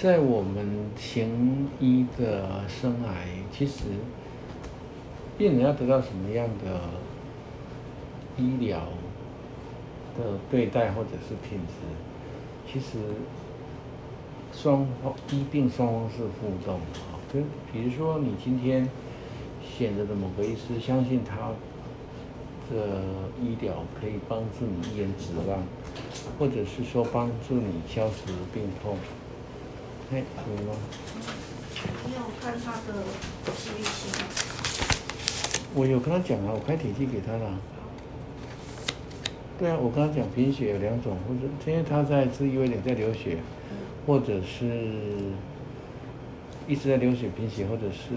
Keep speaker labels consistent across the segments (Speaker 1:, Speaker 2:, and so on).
Speaker 1: 在我们行医的生涯，其实病人要得到什么样的医疗的对待或者是品质，其实双方医病双方是互动啊。跟比如说，你今天选择的某个医师，相信他的医疗可以帮助你一言指望，或者是说帮助你消除病痛。哎，怎么了？
Speaker 2: 你有看他的 CBC 吗？
Speaker 1: 我有跟他讲啊，我开铁剂给他了。对啊，我跟他讲贫血有两种，或者因为他在治愈点在流血，或者是一直在流血贫血，或者是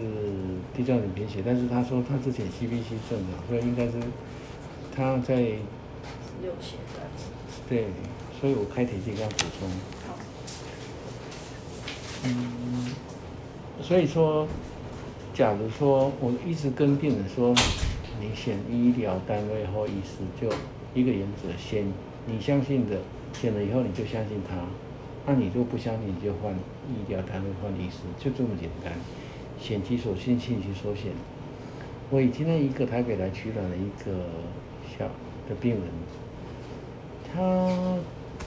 Speaker 1: 地状点贫血，但是他说他之前 CBC 正的，所以应该是他在
Speaker 2: 流血的。
Speaker 1: 对，所以我开铁剂给他补充。嗯，所以说，假如说我一直跟病人说，你选医疗单位或医师，就一个原则，先你相信的，选了以后你就相信他，那你如果不相信，你就换医疗单位换医师，就这么简单，选其所信，信其所选。我今天一个台北来取卵的一个小的病人，他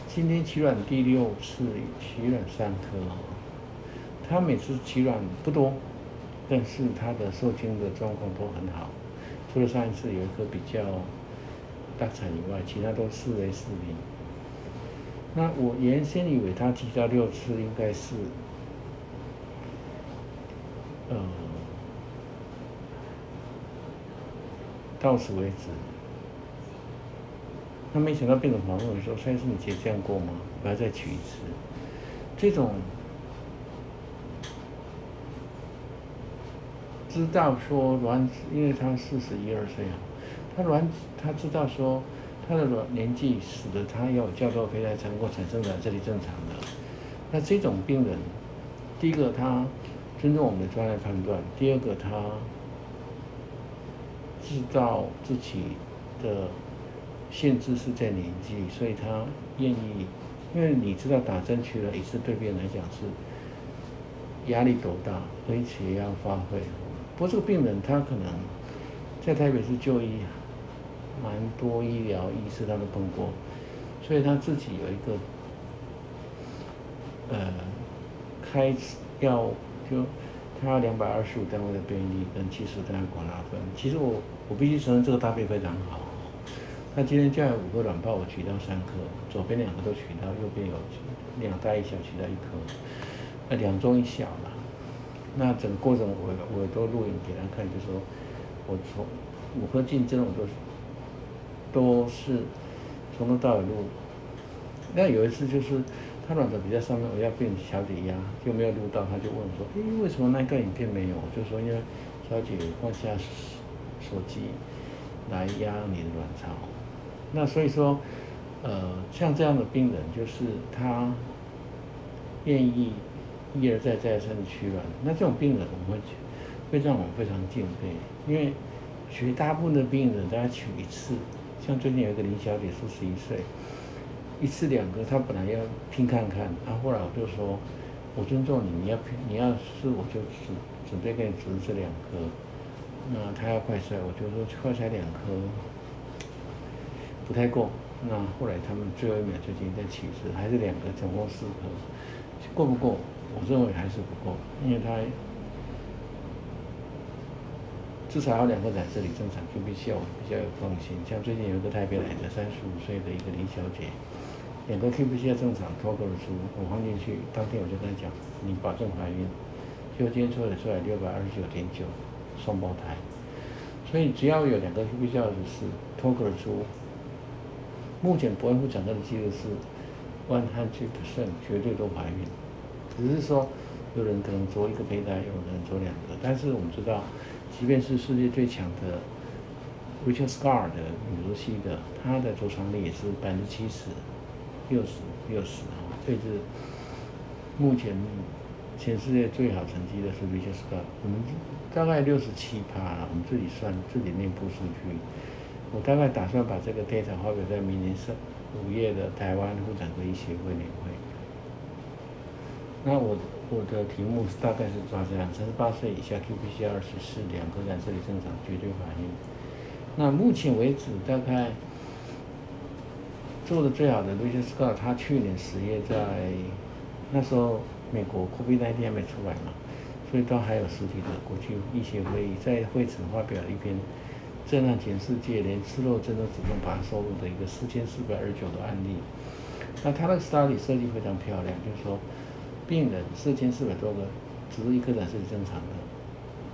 Speaker 1: 今天取卵第六次，取卵三颗。他每次取卵不多，但是他的受精的状况都很好，除了上一次有一个比较大产以外，其他都四 A 四 B。那我原先以为他提到六次应该是，呃，到此为止。那没想到病人反问我说：“上一次你结这样过吗？我要再取一次。”这种知道说卵子，因为他四十一二岁啊，他卵子他知道说他的卵年纪使得他要有较多胚胎才能够产生卵，这里正常的。那这种病人，第一个他尊重我们的专业判断，第二个他知道自己的限制是在年纪，所以他愿意，因为你知道打针取了一次对病人来讲是压力多大，而且要发挥。不过这个病人他可能在台北市就医，蛮多医疗医师他都碰过，所以他自己有一个呃开要就他要两百二十五单位的便利跟七十单位广纳分。其实我我必须承认这个搭配非常好。他今天叫来五个卵泡，我取到三颗，左边两个都取到，右边有两大一小取到一颗，呃两中一小了。那整个过程我我都录影给他看，就说我从五颗镜这种都都是从头到尾录。那有一次就是他卵巢比较上面，我要病小姐压，就没有录到，他就问我说：“诶，为什么那个影片没有？”就说因为小姐放下手机来压你的卵巢。那所以说，呃，像这样的病人，就是他愿意。一而再，再而三的取卵，那这种病人我们会会让我们非常敬佩，因为绝大部分的病人，大家取一次，像最近有一个林小姐，四十一岁，一次两个，她本来要拼看看，啊，后来我就说，我尊重你，你要拼，你要是我就准准备给你植这两颗，那她要快筛，我就说快筛两颗不太够，那后来他们最后一秒最近在取一次，还是两个，总共四颗，够不够？我认为还是不够，因为他至少要两个在这里正常，QBC 我比较有放心。像最近有一个台北来的三十五岁的一个林小姐，两个 QBC 正常，脱口而出，我放进去，当天我就跟她讲，你保证怀孕。结果今天测的出来六百二十九点九，双胞胎。所以只要有两个 QBC 二十四，脱口而出，目前不会复产的几率是 one hundred percent 绝对都怀孕。只是说，有人可能做一个胚胎，有人做两个。但是我们知道，即便是世界最强的 Richard Scar 的女罗西的，她的着床率也是百分之七十、六十、六十啊。这是目前全世界最好成绩的是 Richard Scar，我们大概六十七趴，我们自己算自己内部数据。我大概打算把这个 data 发表在明年三五月的台湾妇产科医协会年会。那我我的题目是大概是抓这样：三十八岁以下 qPCR 十四两个染色体正常，绝对反应。那目前为止，大概做的最好的 Richard Scott，他去年十月在那时候美国 COVID-19 还没出来嘛，所以都还有实体的国际医学会议，在会诊发表了一篇震撼全世界，连吃肉针都主动把它收录的一个四千四百二十九的案例。那他那个 study 设计非常漂亮，就是说病人四千四百多个，只是一颗染色体正常的，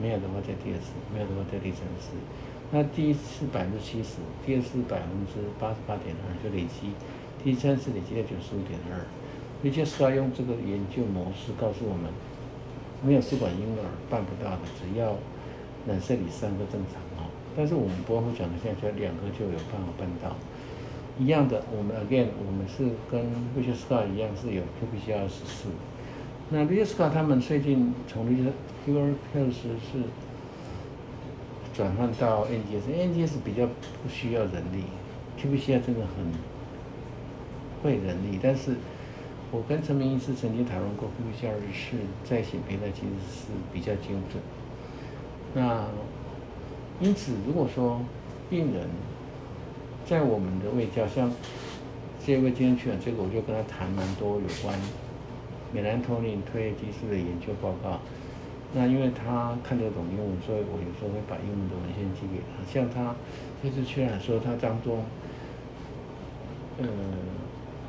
Speaker 1: 没有的话在第二次，没有的话在第三次。那第一次百分之七十，第二次百分之八十八点二就累积，第三次累积在九十五点二。也就是要用这个研究模式告诉我们，没有试管婴儿办不到的，只要染色体三个正常哦。但是我们不会讲的，现在两个就有办法办到。一样的，我们 again 我们是跟 v i c h s c a r 一样是有 qPCR 十四。那 v i c h s c a r 他们最近从 v i c h s c 是转换到 NGS，NGS 比较不需要人力，qPCR 真的很会人力。但是我跟陈明医师曾经讨论过，qPCR 是在线平台其实是比较精准。那因此，如果说病人在我们的卫教，像这位今天去了这个，我就跟他谈蛮多有关美兰托林褪黑激素的研究报告。那因为他看得懂英文，所以我有时候会把英文的文献寄给他。像他这次去了说，他当中，呃，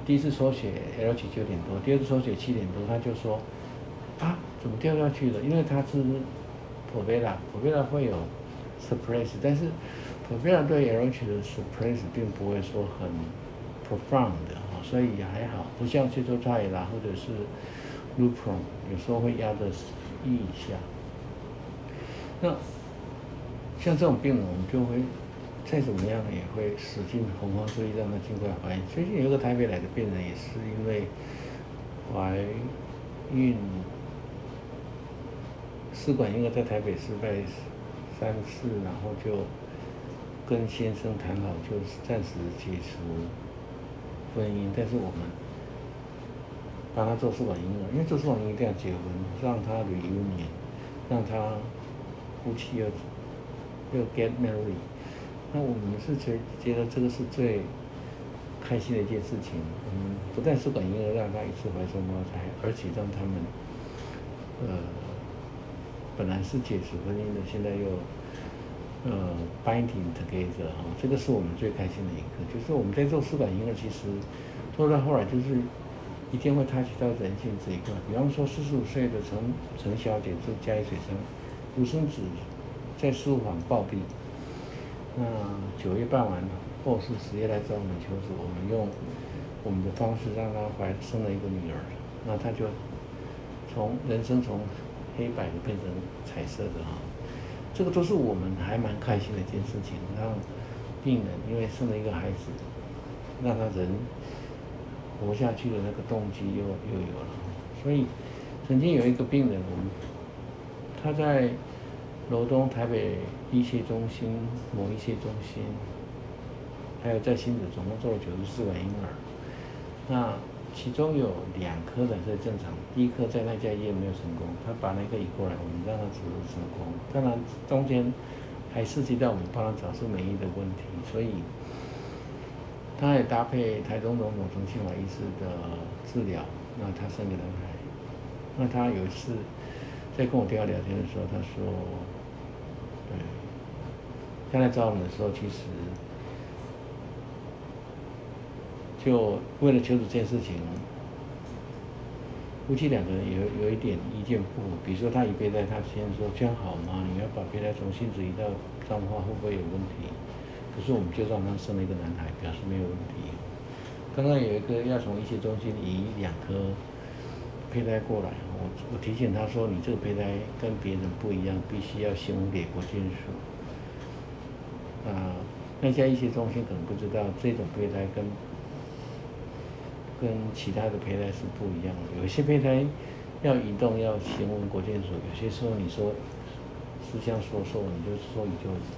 Speaker 1: 第一次抽血 L 七九点多，第二次抽血七点多，他就说啊，怎么掉下去了？因为他是普贝拉，普贝拉会有 suppress，但是普贝拉对 L 七的 suppress 并不会说很 profound 的哈，所以也还好，不像去做菜啦或者是 Lupron，有时候会压着。一下，那像这种病人，我们就会再怎么样也会使劲洪荒之力让他尽快怀孕。最近有个台北来的病人，也是因为怀孕试管婴儿在台北失败三次，然后就跟先生谈好，就是暂时解除婚姻，但是我们。帮他做试管婴儿，因为做试管婴儿一定要结婚，让他旅游年，让他夫妻要要 get married。那我们是觉觉得这个是最开心的一件事情。我们，不但试管婴儿让他一次怀双胞胎，而且让他们呃本来是解除婚姻的，现在又呃 binding together 哈，这个是我们最开心的一个。就是我们在做试管婴儿，其实做到后来就是。一定会 touch 到人性这一块，比方说四十五岁的陈陈小姐就家里水生，独生子在书房暴毙。那九月办完了后是，十月来找我们求助，我们用我们的方式让她怀生了一个女儿。那她就从人生从黑白的变成彩色的哈，这个都是我们还蛮开心的一件事情，让病人因为生了一个孩子，让他人。活下去的那个动机又又有了，所以曾经有一个病人，我们他在罗东台北医学中心某医学中心，还有在新竹总共做了九十四个婴儿，那其中有两颗染色正常，第一颗在那家医院没有成功，他把那个移过来，我们让他植入成功，当然中间还涉及到我们帮他找出免疫的问题，所以。他也搭配台中荣总从庆华医师的治疗，那他生个男孩。那他有一次在跟我电话聊天的时候，他说：“对，他来找我们的时候，其实就为了求子这件事情，夫妻两个人有有一点意见不合。比如说他一备胎，他先说这样好吗？你要把胚胎从新子移到彰化，会不会有问题？”可是我们就让他生了一个男孩，表示没有问题。刚刚有一个要从医学中心移两颗胚胎过来，我我提醒他说，你这个胚胎跟别人不一样，必须要先给国健署。啊，那家医学中心可能不知道这种胚胎跟跟其他的胚胎是不一样的。有些胚胎要移动要先问国建署，有些时候你说是这样说说，你就说你就就是。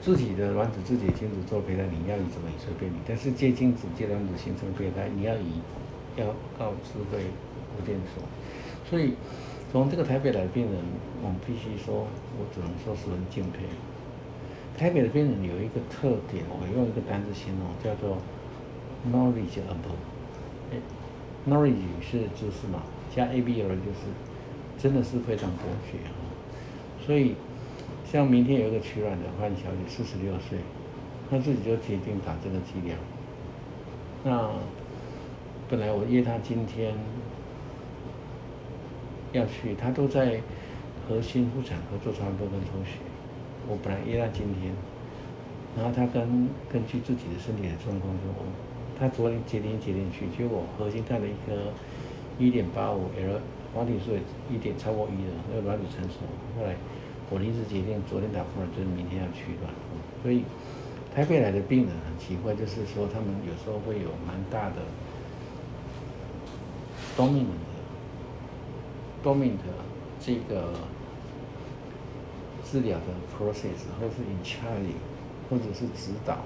Speaker 1: 自己的卵子、自己的精子做胚胎，你要移怎么移随便你。但是借精子、借卵子形成胚胎，你要移，要告智慧无电所。所以从这个台北来的病人，我们必须说，我只能说十分敬佩。台北的病人有一个特点，我用一个单词形容，叫做 knowledgeable。knowledge 是知识嘛，加 able 就是真的是非常博学啊。所以像明天有一个取卵的范小姐，四十六岁，她自己就决定打这个剂量。那本来我约她今天要去，她都在核心妇产科做超音波跟抽血。我本来约他今天，然后他根根据自己的身体的状况说，他昨天决定决定去，结果核心看了一颗一点八五 L，黄体素也一点超过一了，那个卵子成熟。后来我临时决定，昨天打呼了，就是明天要取卵。所以台北来的病人很奇怪，就是说他们有时候会有蛮大的 dominant dominant 这个。治疗的 process，或是 in charge，或者是指导，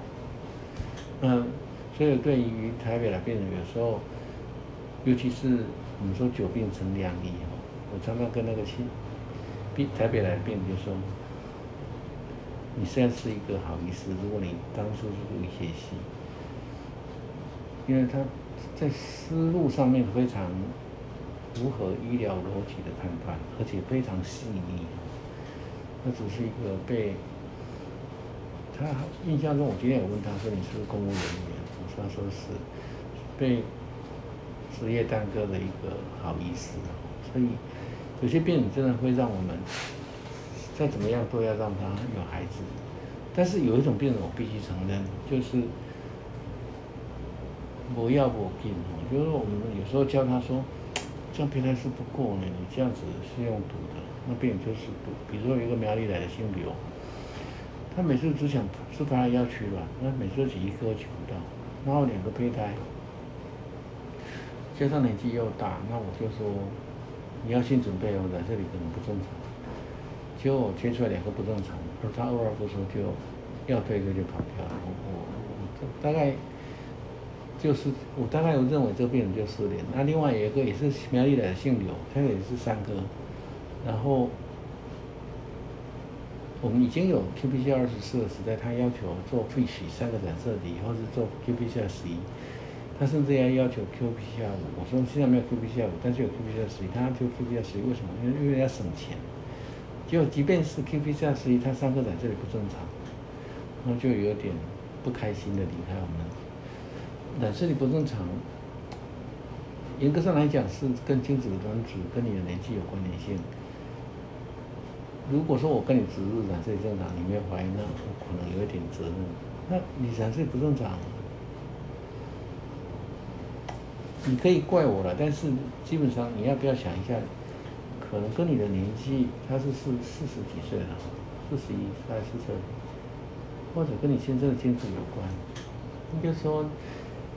Speaker 1: 嗯，所以对于台北的病人，有时候，尤其是我们说久病成良医哦，我常常跟那个新病台北来的病人就说，你虽然是一个好医师，如果你当初是读一些系，因为他在思路上面非常符合医疗逻辑的判断，而且非常细腻。那只是一个被他印象中，我今天有问他说：“你是不是公务人员？”：“他说是，被职业耽搁的一个好意思。”所以有些病人真的会让我们再怎么样都要让他有孩子。但是有一种病人，我必须承认，就是不要不病哦，就是我们有时候教他说：“这样平台是不够呢，你这样子是用毒的。”那病人就是不，比如说一个苗栗来的姓刘，他每次只想是他要取卵，那每次取一颗取不到，然后两个胚胎，加上年纪又大，那我就说你要先准备哦，在这里可能不正常，结果我切出来两个不正常，而他二话不说就要退个就跑掉了，我我大概就是我大概我认为这个病人就失联，那另外有一个也是苗栗的姓刘，他也是三哥。然后，我们已经有 QPC 二十四的时代，他要求做 FISH 三个染色体，或是做 QPC 十一，他甚至要要求 QPC 五。我说现在没有 QPC 五，但是有 QPC 十一，他就 qPCR 十一，为什么？因为因为要省钱。就即便是 QPC 十一，他三个染色体不正常，那就有点不开心的离开我们。染色体不正常，严格上来讲是跟精子的卵子跟你的年纪有关联性。如果说我跟你植入染色体正常，你没有怀孕，那我可能有一点责任。那你染色体不正常，你可以怪我了，但是基本上你要不要想一下，可能跟你的年纪，他是四四十几岁了，四十一、三十岁，或者跟你先生的精子有关。应该说，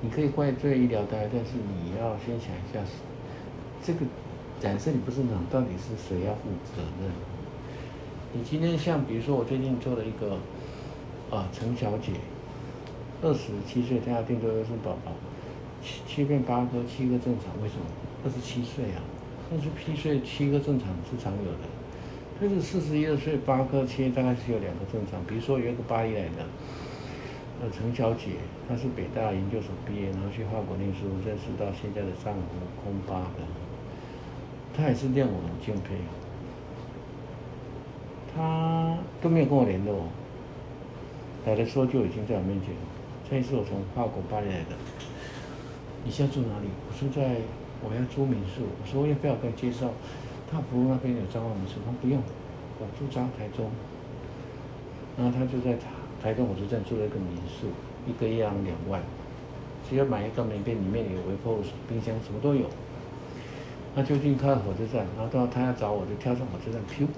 Speaker 1: 你可以怪罪医疗单位，但是你要先想一下，这个染色体不正常，到底是谁要负责任？你今天像比如说我最近做了一个啊陈小姐，二十七岁，她要定做优生宝宝，七七变八颗，七个正常，为什么？二十七岁啊，二十七岁七个正常是常有的，但是四十一二岁八颗切大概是有两个正常。比如说有一个巴黎来的，呃陈小姐，她是北大研究所毕业，然后去法国念书，认识到现在的丈夫空巴的，她也是令我很敬佩。他都没有跟我联络，来的时候就已经在我面前。这一次我从法国巴黎来的，你现在住哪里？我说在，我要租民宿。我说要不要跟你介绍？他服务那边有张望民宿，他不用，我住张台中。然后他就在台台中火车站租了一个民宿，一个月要两万，只要买一个门店，里面有微波炉、冰箱，什么都有。他就近靠火车站，然后到他要找我就跳上火车站，噗。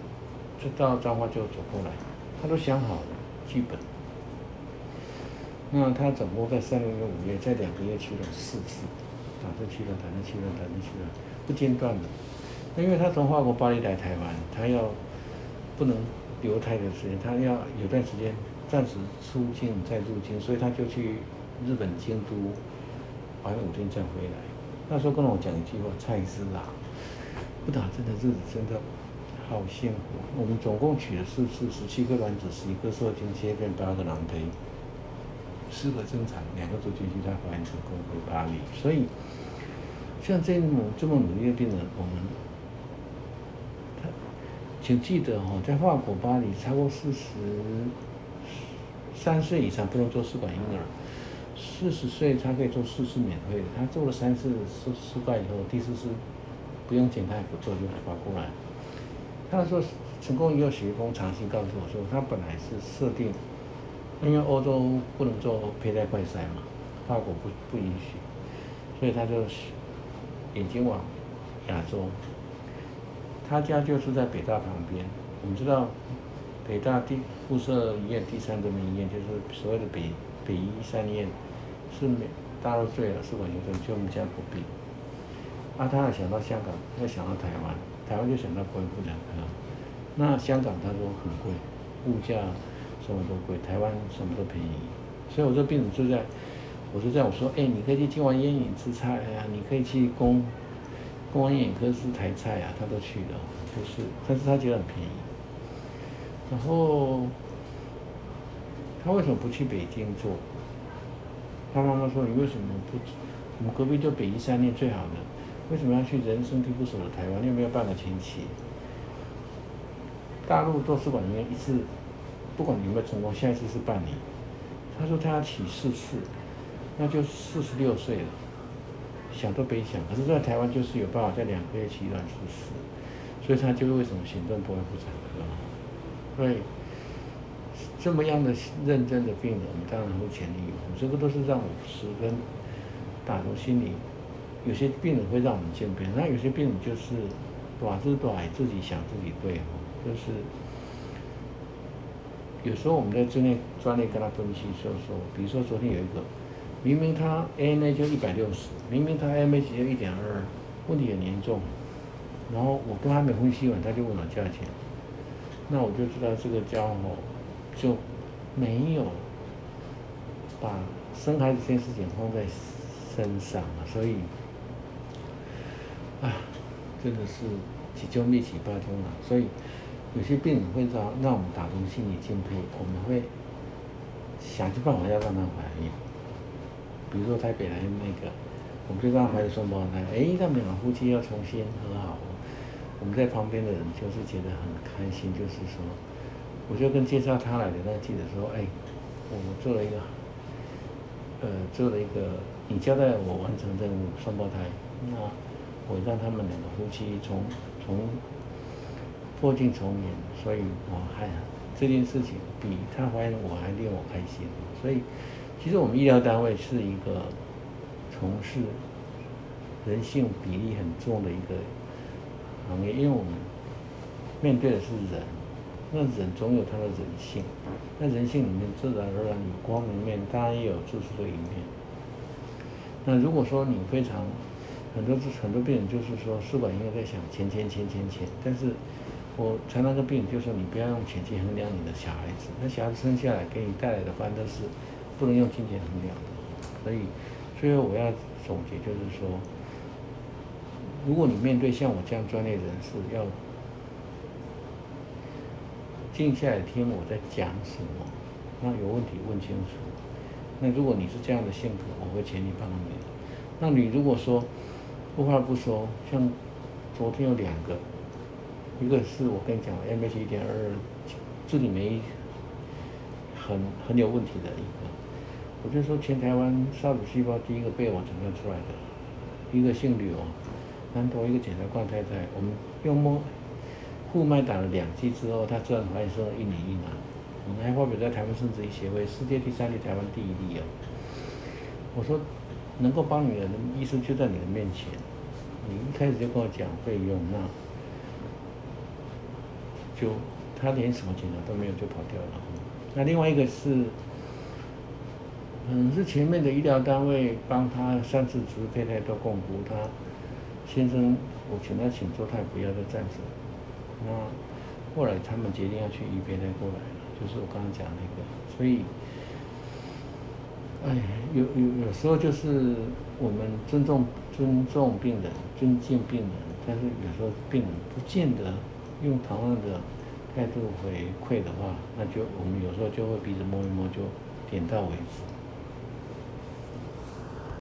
Speaker 1: 就到彰化就走过来，他都想好了剧本。那他总共在三个月、五月，在两个月去了四次，打这去了，打那去了，打那去了，不间断的。那因为他从法国巴黎来台湾，他要不能留太久时间，他要有段时间暂时出境再入境，所以他就去日本京都玩五天再回来。那时候跟我讲一句话：“蔡司啊，不打针的日子真的好幸福。”我们总共取了四次，十七个卵子，十一个受精切片，八个囊胚，四个正常，两个做进去，他怀孕成功回巴黎。所以，像这么这么努力的病人，我们他请记得哦，在法国巴黎，超过四十三岁以上不能做试管婴儿。四十岁他可以做四次免费的，他做了三次失失败以后，第四次不用检查也不做就发过来。他说成功以后，许峰长期告诉我说，他本来是设定，因为欧洲不能做胚胎快筛嘛，法国不不允许，所以他就眼睛往亚洲。他家就住在北大旁边，我们知道北大第附设医院第三人民医院就是所谓的北北医三院。是美大陆最了，是管医生，就我们家隔壁。啊，他要想到香港，要想到台湾，台湾就想到国富两科。那香港他说很贵，物价什么都贵，台湾什么都便宜。所以我这病人就在，我就在我说，哎，你可以去金华烟影吃菜啊，你可以去公公安眼科吃台菜啊，他都去了，就是，但是他觉得很便宜。然后他为什么不去北京做？他妈妈说：“你为什么不？我们隔壁就北医三院最好的，为什么要去人生地不熟的台湾？又没有半个亲戚。大陆做试管婴儿一次，不管有没有成功，下一次是半年。他说他要起四次，那就四十六岁了，想都别想。可是，在台湾就是有办法在两个月期段出事，所以他就为什么行动不会不产科？所以。”这么样的认真的病人，我们当然会全力以赴。这个都是让我十分打从心里。有些病人会让我们渐变，那有些病人就是短是短，自己想自己对哦，就是有时候我们在专业专业跟他分析，就说，比如说昨天有一个，明明他 ANA 就一百六十，明明他 AMH 就一点二，问题很严重，然后我跟他没分析完，他就问我价钱，那我就知道这个家伙。就没有把生孩子这件事情放在身上啊，所以啊，真的是几中立起八中了。所以有些病人会让让我们打从心里敬佩，我们会想尽办法要让他怀孕。比如说台北来那个，我们就让他怀了双胞胎，哎，他们两个夫妻要重新和好，我们在旁边的人就是觉得很开心，就是说。我就跟介绍他来的那记者说：“哎，我做了一个，呃，做了一个，你交代我完成任务，双胞胎，那我让他们两个夫妻从从破镜重圆，所以我还这件事情比他怀孕我还令我开心。所以，其实我们医疗单位是一个从事人性比例很重的一个行业，因为我们面对的是人。”那人总有他的人性，那人性里面自然而然有光明面，当然也有自私的一面。那如果说你非常很多是很多病人就是说试管婴儿在想钱钱钱钱钱，但是我常常跟病就说你不要用钱去衡量你的小孩子，那小孩子生下来给你带来的欢乐是不能用金钱衡量的。所以最后我要总结就是说，如果你面对像我这样专业人士要。静下来听我在讲什么，那有问题问清楚。那如果你是这样的性格，我会全力帮你。那你如果说不话不说，像昨天有两个，一个是我跟你讲 M H 一点二，这里面很很有问题的一个，我就说全台湾少子细胞第一个被我诊断出来的，一个姓吕哦，南投一个检察官太太，我们用摸。护脉打了两剂之后，他自然怀孕生了一女一男。我们还发表在台湾生殖医协会，世界第三例，台湾第一例哦。我说，能够帮你的医生就在你的面前，你一开始就跟我讲费用，那就他连什么检查都没有就跑掉了。那另外一个是，嗯，是前面的医疗单位帮他三次植胚胎都供估，他先生我请他请坐，他也不要再站着。那后来他们决定要去医边那过来了，就是我刚刚讲那个，所以哎，有有有时候就是我们尊重尊重病人，尊敬病人，但是有时候病人不见得用同样的态度回馈的话，那就我们有时候就会鼻子摸一摸就点到为止。